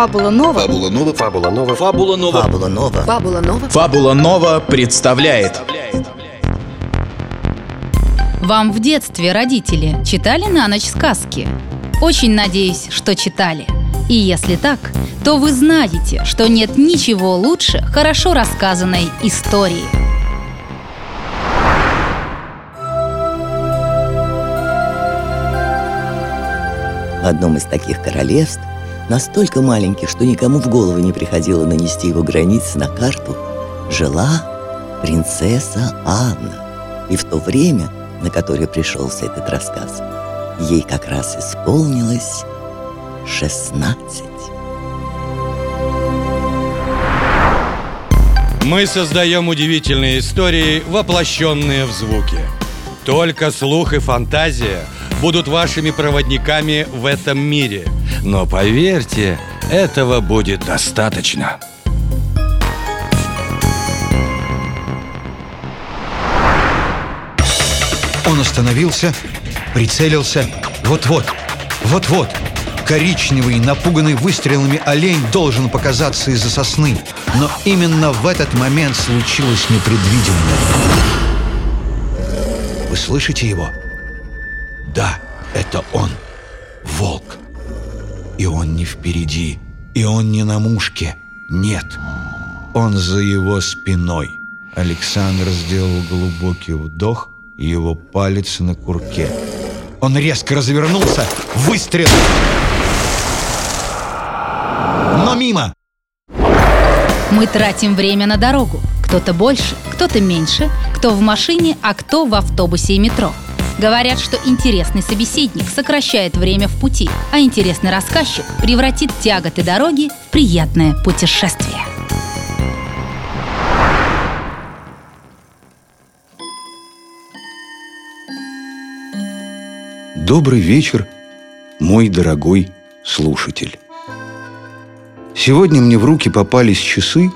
Fabula Nova. Fabula Nova. Fabula Nova. Fabula Nova. Fabula Nova. Fabula Nova. Fabula Nova представляет Вам в детстве родители читали на ночь сказки? Очень надеюсь, что читали. И если так, то вы знаете, что нет ничего лучше хорошо рассказанной истории. В одном из таких королевств, настолько маленьких, что никому в голову не приходило нанести его границы на карту, жила принцесса Анна. И в то время, на которое пришелся этот рассказ, ей как раз исполнилось 16. Мы создаем удивительные истории, воплощенные в звуки. Только слух и фантазия будут вашими проводниками в этом мире. Но поверьте, этого будет достаточно. Он остановился, прицелился. Вот-вот, вот-вот. Коричневый, напуганный выстрелами олень должен показаться из-за сосны. Но именно в этот момент случилось непредвиденное. Вы слышите его? Да, это он. Волк. И он не впереди. И он не на мушке. Нет. Он за его спиной. Александр сделал глубокий вдох, и его палец на курке. Он резко развернулся. Выстрел! Но мимо! Мы тратим время на дорогу. Кто-то больше, кто-то меньше, кто в машине, а кто в автобусе и метро. Говорят, что интересный собеседник сокращает время в пути, а интересный рассказчик превратит тяготы дороги в приятное путешествие. Добрый вечер, мой дорогой слушатель. Сегодня мне в руки попались часы,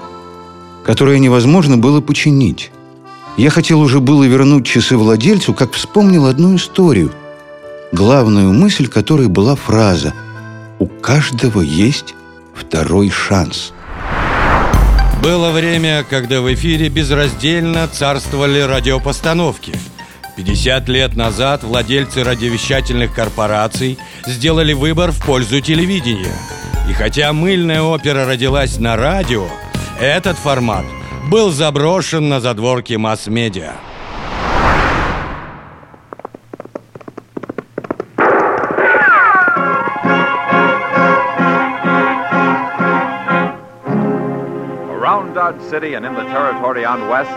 которые невозможно было починить. Я хотел уже было вернуть часы владельцу, как вспомнил одну историю, главную мысль которой была фраза «У каждого есть второй шанс». Было время, когда в эфире безраздельно царствовали радиопостановки. 50 лет назад владельцы радиовещательных корпораций сделали выбор в пользу телевидения. И хотя мыльная опера родилась на радио, этот формат был заброшен на задворки масс-медиа. Around Dodge City and in the territory on West,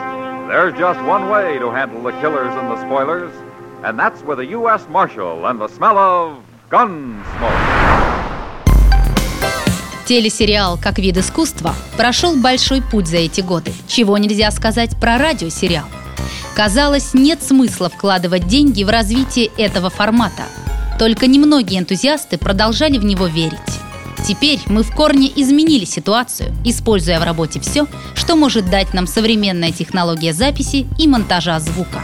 there's just one way to handle the killers and the spoilers, and that's with a U.S. Marshal and the smell of gunsmoke. Телесериал как вид искусства прошел большой путь за эти годы, чего нельзя сказать про радиосериал. Казалось, нет смысла вкладывать деньги в развитие этого формата. Только немногие энтузиасты продолжали в него верить. Теперь мы в корне изменили ситуацию, используя в работе все, что может дать нам современная технология записи и монтажа звука.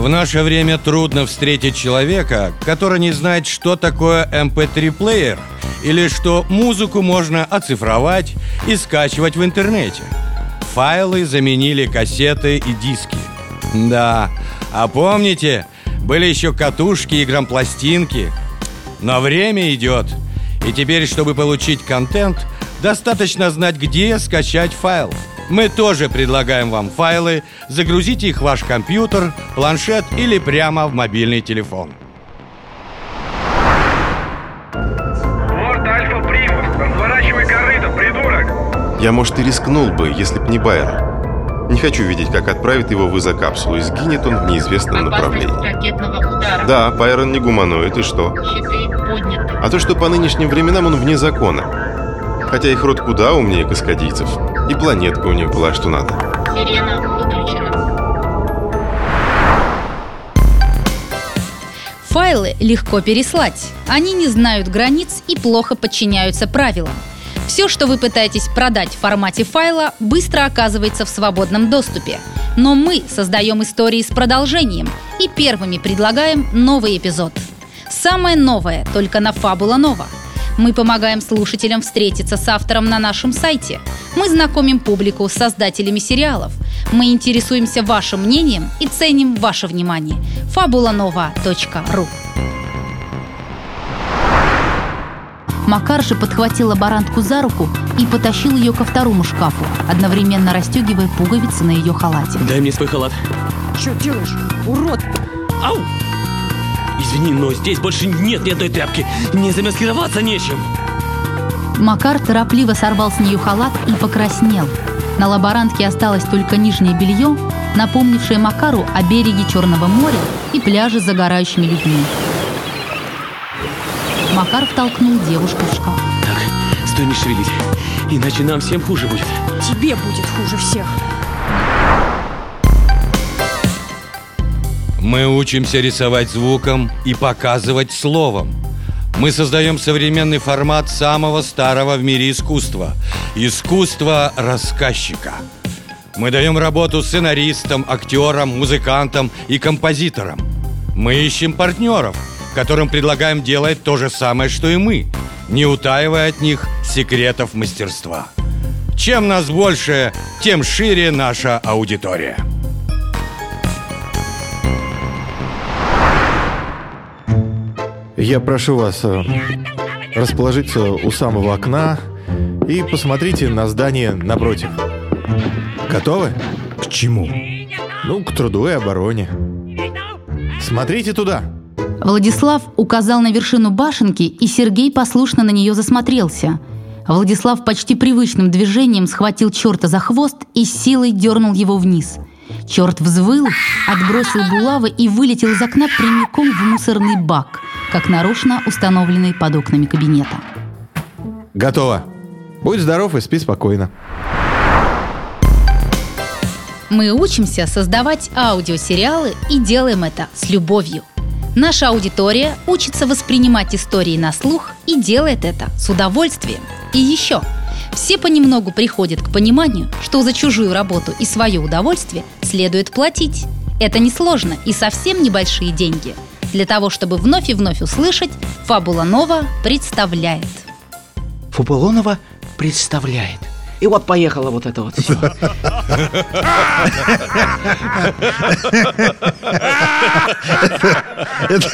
В наше время трудно встретить человека, который не знает, что такое MP3-плеер или что музыку можно оцифровать и скачивать в интернете. Файлы заменили кассеты и диски. Да, а помните, были еще катушки и грампластинки. Но время идет, и теперь, чтобы получить контент, достаточно знать, где скачать файл. Мы тоже предлагаем вам файлы, загрузите их в ваш компьютер, планшет или прямо в мобильный телефон. Лорд Альфа Примус, разворачивай корыто, придурок! Я, может, и рискнул бы, если б не Байрон. Не хочу видеть, как отправит его в изокапсулу и сгинет он в неизвестном направлении. ракетного удара. Да, Пайрон не гуманоид, и что? А то, что по нынешним временам он вне закона. Хотя их род куда умнее каскадийцев. И планетка у них была что надо. Сирена выключена. Файлы легко переслать. Они не знают границ и плохо подчиняются правилам. Все, что вы пытаетесь продать в формате файла, быстро оказывается в свободном доступе. Но мы создаем истории с продолжением и первыми предлагаем новый эпизод. Самое новое только на Фабула Нова. Мы помогаем слушателям встретиться с автором на нашем сайте. Мы знакомим публику с создателями сериалов. Мы интересуемся вашим мнением и ценим ваше внимание. fabulanova.ru Макар же подхватил лаборантку за руку и потащил ее ко второму шкафу, одновременно расстегивая пуговицы на ее халате. Дай мне свой халат. Что делаешь? Урод! Ау! Извини, но здесь больше нет ни одной тряпки. Не замаскироваться нечем. Макар торопливо сорвал с нее халат и покраснел. На лаборантке осталось только нижнее белье, напомнившее Макару о береге Черного моря и пляже с загорающими людьми. Макар втолкнул девушку в шкаф. Так, стой, не шевелись. Иначе нам всем хуже будет. Тебе будет хуже всех. Мы учимся рисовать звуком и показывать словом. Мы создаем современный формат самого старого в мире искусства – искусство рассказчика. Мы даем работу сценаристам, актерам, музыкантам и композиторам. Мы ищем партнеров, которым предлагаем делать то же самое, что и мы, не утаивая от них секретов мастерства. Чем нас больше, тем шире наша аудитория. Я прошу вас э, расположиться у самого окна и посмотрите на здание напротив. Готовы? К чему? Ну, к труду и обороне. Смотрите туда. Владислав указал на вершину башенки, и Сергей послушно на нее засмотрелся. Владислав почти привычным движением схватил черта за хвост и силой дернул его вниз. Черт взвыл, отбросил булавы и вылетел из окна прямиком в мусорный бак, как нарочно установленный под окнами кабинета. Готово. Будь здоров и спи спокойно. Мы учимся создавать аудиосериалы и делаем это с любовью. Наша аудитория учится воспринимать истории на слух и делает это с удовольствием. И еще, все понемногу приходят к пониманию, что за чужую работу и свое удовольствие следует платить. Это несложно и совсем небольшие деньги. Для того, чтобы вновь и вновь услышать, Фабула Нова представляет. Фабулонова представляет. И вот поехала вот это вот все. Это-